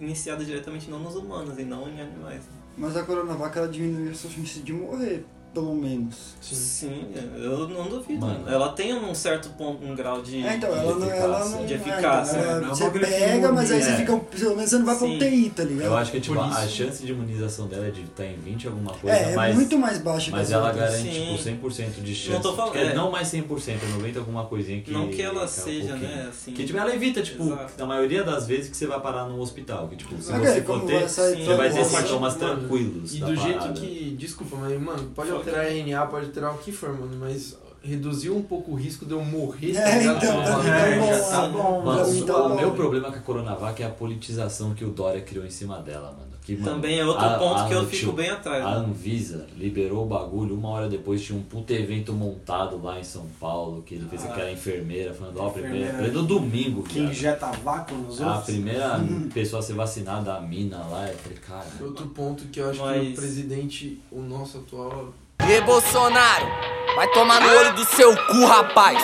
S7: iniciada diretamente não nos humanos e não em animais.
S3: Mas a Coronavac ela diminuiu a sua chance de morrer, pelo menos.
S7: Sim, eu não duvido.
S5: Mano.
S7: Ela tem um certo ponto, um grau de.
S3: É, então, ela não, ela não.
S7: De
S3: é,
S7: eficácia,
S3: ela-?
S6: Não é
S3: você pega, mas aí você
S5: imune,
S3: fica. Pelo menos você não vai pra
S7: Sim.
S3: UTI, tá ligado?
S5: Eu acho que tipo, a chance de imunização dela é de estar em 20 alguma coisa,
S3: É, é
S5: mas,
S3: muito mais baixa que
S5: mas
S3: as
S5: ela
S3: outras.
S5: garante
S7: Sim.
S5: tipo 100% de chance.
S7: Não tô falando-
S5: Tipo, é,
S7: é.
S5: Não mais 100%, é 90 alguma coisinha que...
S7: Não que ela
S5: é um
S7: seja,
S5: pouquinho.
S7: né? Assim,
S5: Que tipo, ela evita, tipo,
S7: Exato.
S5: na maioria das vezes que você vai parar no hospital. Que tipo, se você
S3: como
S5: for
S3: vai
S5: ter,
S3: sair
S7: sim,
S5: você vai ter sintomas tranquilos
S10: E do jeito que. Desculpa, mas, mano, pode
S7: Só
S10: alterar RNA, pode alterar o que for, mano, mas reduziu um pouco o risco de eu morrer.
S3: É,
S10: tá
S3: então, tá
S10: É,
S3: bom,
S10: tá
S3: tá bom.
S5: Mano,
S3: tá
S5: o
S3: bom.
S5: meu problema com a Coronavac é a politização que o Dória criou em cima dela, mano. Que, mano,
S7: Também é outro
S5: a-
S7: ponto
S5: a
S7: que eu fico bem atrás.
S5: A
S7: né?
S5: Anvisa liberou o bagulho, uma hora depois tinha um puto evento montado lá em São Paulo, que ele fez
S6: Ah.
S5: aquela enfermeira falando, ó, primeira,
S6: Enfermeira
S5: no domingo,
S6: Que
S5: viado.
S6: injeta vácuo nos
S5: A
S6: outros.
S5: primeira pessoa a ser vacinada, a mina lá, eu falei, cara.
S10: Outro ponto que eu acho que
S7: Mas-
S10: o presidente, o nosso atual,
S12: E Bolsonaro, vai tomar no olho do seu cu, rapaz.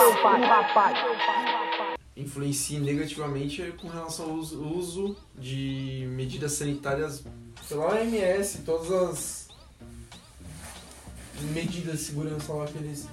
S10: influencia negativamente com relação ao uso, de medidas sanitárias pela OMS, todas as medidas de segurança lá que eles,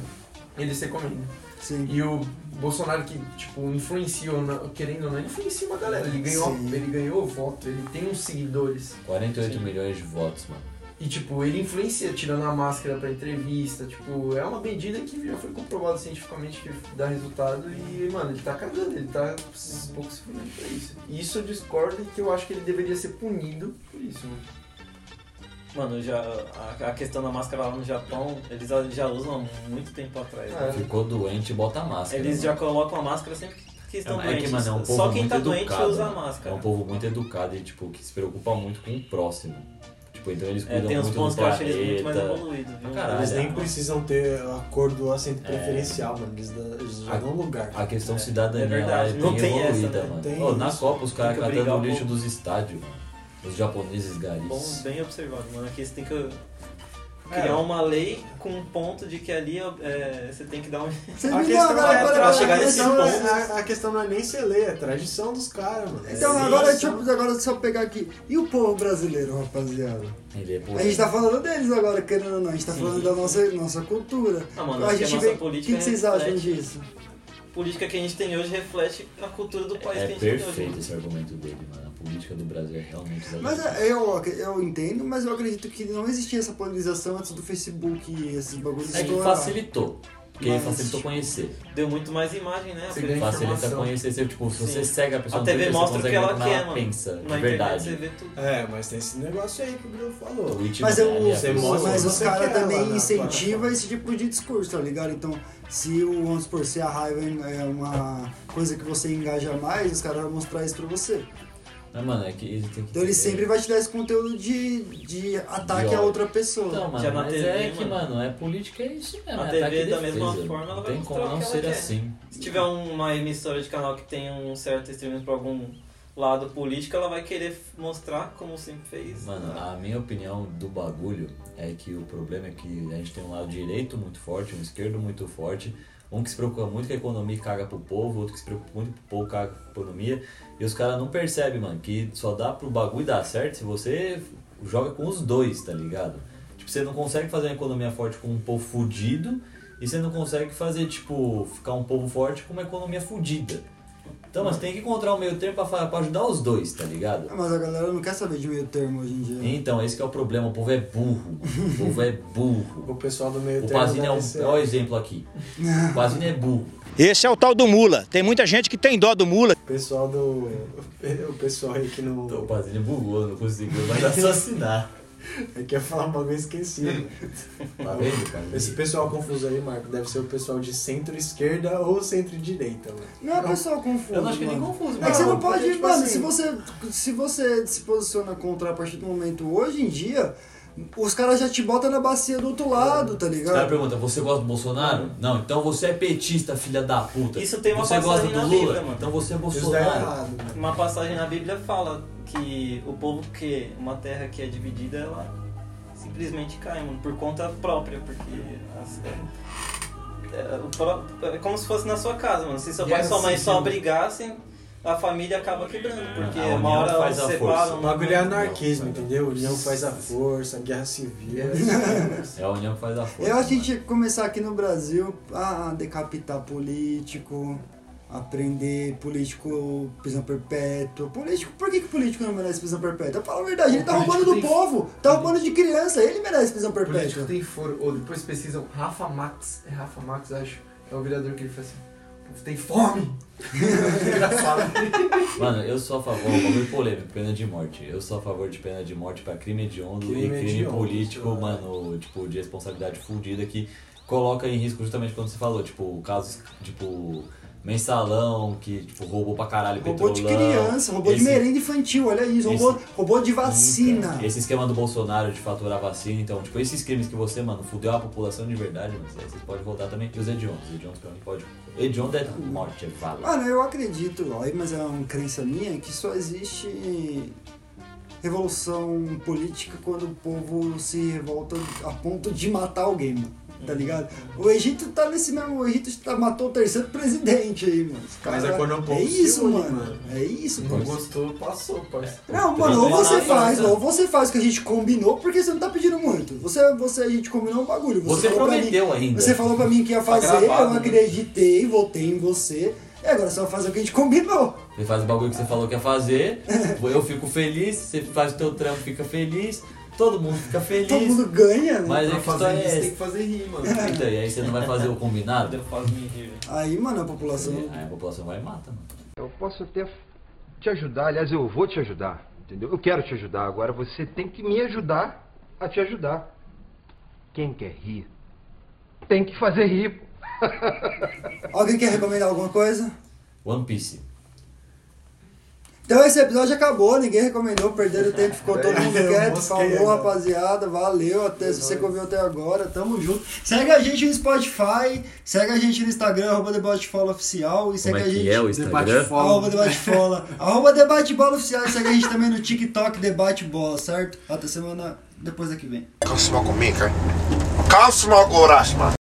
S10: eles recomendam.
S3: Sim.
S10: E o Bolsonaro que, tipo, influenciou, na- querendo ou não, ele influencia uma galera. Ele ganhou,
S3: Sim.
S10: ele ganhou voto, ele tem uns seguidores.
S5: 48
S10: Sim.
S5: milhões de votos, mano.
S10: E, tipo, ele influencia tirando a máscara pra entrevista. Tipo, é uma medida que já foi comprovado cientificamente que dá resultado. E, mano, ele tá cagando, ele tá um pouco se fudendo pra isso. E isso eu discordo e que eu acho que ele deveria ser punido por isso, mano.
S7: Mano, já, a, a questão da máscara lá no Japão, eles já- usam há muito tempo atrás. né?
S10: É.
S5: Ficou doente, bota a máscara.
S7: Eles
S5: mano.
S7: já colocam a máscara sempre que estão
S5: é,
S7: doentes.
S5: que, mano, é um povo
S7: Só quem
S5: muito
S7: tá doente
S5: educado,
S7: usa a máscara.
S5: É um povo muito educado e, tipo, que se preocupa muito com o próximo. Tipo, então eles
S7: É,
S5: cuidam
S7: tem uns
S5: muito
S7: pontos
S5: do
S7: que eu acho eles muito mais evoluídos, viu?
S5: Caralho,
S6: Eles nem
S5: mano.
S6: precisam ter acordo
S5: É.
S6: preferencial, mano. Eles, eles já dão lugar.
S5: A questão
S7: É,
S5: cidadania
S7: é verdade,
S5: lá é
S7: não
S5: bem
S7: tem essa,
S5: evoluída,
S7: né?
S5: mano.
S6: Tem
S5: Ô, na. Copa os caras catando o lixo dos estádios, mano. Os japoneses garis.
S7: Bom, bem observado, mano. Aqui você tem que criar uma lei com um ponto de que ali é, você tem que dar um.
S3: Você
S6: A questão,
S3: agora,
S6: é,
S3: agora,
S7: pra chegar nesse ponto.
S6: é- a, a questão não é nem ser lei, é tradição dos caras, mano. É
S3: Então,
S6: isso.
S3: agora, deixa eu agora só pegar aqui. E o povo brasileiro, rapaziada?
S5: É
S3: A gente tá falando deles agora, querendo ou não. A gente tá
S7: Sim.
S3: falando da nossa, nossa cultura.
S7: Ah, mano,
S3: a
S7: a
S3: gente
S7: nossa
S3: vê. O
S7: política
S3: que, que vocês acham disso?
S7: política que a gente tem hoje reflete a cultura do país
S5: É
S7: que a gente tem
S5: perfeito
S7: hoje.
S5: esse argumento dele, mano. Política do Brasil é realmente
S3: Mas é, eu, eu entendo, mas eu acredito que não existia essa polarização antes do Facebook e esses bagulhos
S5: É que facilitou. Porque
S3: Mas-
S5: facilitou conhecer.
S7: Deu muito mais imagem, né?
S10: Você
S5: Facilita
S10: informação.
S5: conhecer. Você, tipo, se você segue a pessoa
S7: A TV
S5: Twitter,
S7: mostra
S5: você
S7: o que ela quer, mano.
S5: pensa,
S7: Na
S5: de verdade.
S7: você vê tudo.
S6: É, mas tem esse negócio aí que o Bruno falou.
S5: Twitch,
S3: Mas,
S5: mano,
S3: eu,
S5: é
S6: você mostra
S3: mas os caras também
S6: na
S3: incentivam esse tipo de discurso, tá ligado? Então, se o, vamos supor, se a raiva é uma coisa que você engaja mais, os caras vão mostrar isso pra você.
S5: Mas, mano, é que ele tem que.
S3: Então ele sempre vai te dar esse conteúdo de, de ataque
S5: De
S3: a outra pessoa.
S5: Então, mano,
S7: Já
S5: mas
S7: TV,
S5: é que,
S7: mano.
S5: mano, é política, é isso mesmo.
S7: A
S5: é
S7: TV da mesma
S5: defesa.
S7: forma, ela
S5: Não
S7: vai
S5: tem
S7: mostrar
S5: como não
S7: que ela
S5: ser
S7: quer.
S5: assim.
S7: Se tiver uma emissora de canal que tem um certo extremismo pra algum lado político, ela vai querer mostrar como sempre fez.
S5: Mano, a minha opinião do bagulho é que o problema é que a gente tem um lado direito muito forte, um esquerdo muito forte, um que se preocupa muito com a economia e caga pro povo, outro que se preocupa muito com o povo caga com a economia, e os caras não percebem, mano, que só dá pro bagulho dar certo se você joga com os dois, tá ligado? Tipo, você não consegue fazer uma economia forte com um povo fudido, e você não consegue fazer, tipo, ficar um povo forte com uma economia fudida. Então, mas tem que encontrar um meio termo pra, pra ajudar os dois, tá ligado?
S3: Ah, Mas a galera não quer saber de meio termo hoje em dia.
S5: Então, esse que é o problema, o povo é burro. O povo é burro.
S6: O pessoal do meio
S5: O
S6: termo
S5: Pazini é um,
S6: ser-
S5: é o exemplo aqui. O Pazini é burro.
S13: Esse é o tal do mula. Tem muita gente que tem dó do mula.
S6: O pessoal do. O pessoal aí que não.
S5: Então, o Pazini bugou, não conseguiu mais raciocinar.
S6: É que ia falar um bagulho esquecido.
S5: Tá vendo, cara?
S6: Esse pessoal confuso aí, Marco, deve ser o pessoal de centro-esquerda ou centro-direita, mano.
S3: Não é pessoal confuso.
S5: Eu não acho que nem
S3: mano.
S5: confuso,
S3: É que você
S6: mano.
S3: não pode,
S6: Porque, tipo
S3: mano,
S6: assim-
S3: se você, se você se posiciona contra a partir do momento hoje em dia, os caras já te botam na bacia do outro lado, tá
S5: Os caras
S3: ligado?
S5: perguntam, você gosta do Bolsonaro? Não, então você é petista, filha da puta.
S7: Isso tem uma
S5: Você gosta
S7: passagem
S5: do
S7: na
S5: Lula?
S7: Bíblia, mano.
S5: Então você é Bolsonaro.
S6: errado, mano.
S7: Uma passagem na Bíblia fala que o povo que uma terra que é dividida, ela simplesmente cai, mano, por conta própria, porque as- é, é, é como se fosse na sua casa, mano. Se seu pai e sua mãe só
S10: civil.
S7: brigassem, a família acaba quebrando, porque
S5: A união
S7: uma hora
S5: faz a força.
S6: O bagulho é
S7: uma-
S6: anarquismo, entendeu? União faz a força, guerra civil.
S5: É a união faz a força.
S3: Eu acho que a gente começar aqui no Brasil a decapitar político, aprender político prisão perpétua. Político, por que, que político não merece prisão perpétua? Fala a verdade, ele tá
S10: político
S3: roubando do povo, tá roubando de criança, ele merece prisão
S10: Político
S3: perpétua.
S10: tem foro. Ou depois pesquisam Rafa Max. É Rafa Max, acho. É o vereador que ele fala assim. "O povo Tem fome! Engraçado.
S5: Mano, eu sou a favor, bagulho polêmico, pena de morte. Eu sou a favor de pena de morte pra crime hediondo
S6: Crime
S5: e crime
S6: hediondo,
S5: político,
S6: claro.
S5: mano, tipo, de responsabilidade fudida que coloca em risco justamente quando você falou, tipo, casos, tipo, mensalão que, tipo, roubou pra caralho
S3: Robô de
S5: petrolão.
S3: criança, robô de
S5: Esse-
S3: merenda infantil, olha isso,
S5: esse-
S3: robô, robô de vacina.
S5: Esse esquema do Bolsonaro de faturar vacina, então, tipo, esses crimes que você, mano, fudeu a população de verdade, mas aí você pode voltar também. E os hediondos, os hediondos pra mim pode. Hediondo é morte, é vala.
S3: Mano, eu acredito, mas é uma crença minha, que só existe revolução política quando o povo se revolta a ponto de matar alguém, mano. Tá ligado? O Egito tá nesse mesmo. O Egito tá, matou o terceiro presidente aí, mano. Os
S10: Mas
S3: cara-
S10: é quando povo
S3: É
S10: se
S3: isso,
S10: une,
S3: mano.
S10: mano.
S3: É isso,
S10: Não
S3: parceiro.
S10: gostou, passou, parceiro.
S3: Não, mano, ou você
S10: Não,
S3: faz,
S10: não,
S3: ou você faz o que a gente combinou, porque você não tá pedindo muito. Você, você a gente combinou um bagulho.
S5: Você
S3: pra
S5: prometeu
S3: mim,
S5: ainda.
S3: Você falou pra mim que ia
S5: Tá
S3: fazer,
S5: gravado,
S3: eu
S5: né?
S3: acreditei, votei em você. E agora você vai fazer o que a gente combinou.
S5: Você faz o bagulho que você falou que ia fazer, eu fico feliz, você faz o teu trampo, fica feliz, todo mundo fica feliz.
S3: Todo mundo ganha, né?
S5: Mas
S3: Pra
S5: a que
S3: fazer
S5: é
S3: isso,
S5: essa?
S3: tem que fazer rir, mano.
S5: Então, e aí você não vai fazer o combinado?
S7: Eu faço me rir.
S3: Aí, mano, a população.
S5: Aí a população vai e mata, mano.
S14: Eu posso até te ajudar, aliás, eu vou te ajudar, entendeu? Eu quero te ajudar, agora você tem que me ajudar a te ajudar. Quem quer rir, tem que fazer rir. pô.
S3: Alguém quer recomendar alguma coisa?
S5: One Piece.
S3: Então esse episódio acabou, ninguém recomendou, perderam tempo, ficou todo mundo quieto. Falou,
S6: agora.
S3: rapaziada, valeu. Até, se você que ouviu até agora, tamo junto. Segue a gente no Spotify, segue a gente no Instagram, arroba Debatebola Oficial. E segue
S5: é
S3: a
S5: que
S3: gente.
S5: é o Instagram?
S3: Arroba Debatebola. arroba Debatebola Oficial. E segue a gente também no TikTok Debatebola, certo? Até semana depois da que vem.
S1: Come smoke with me, okay? Come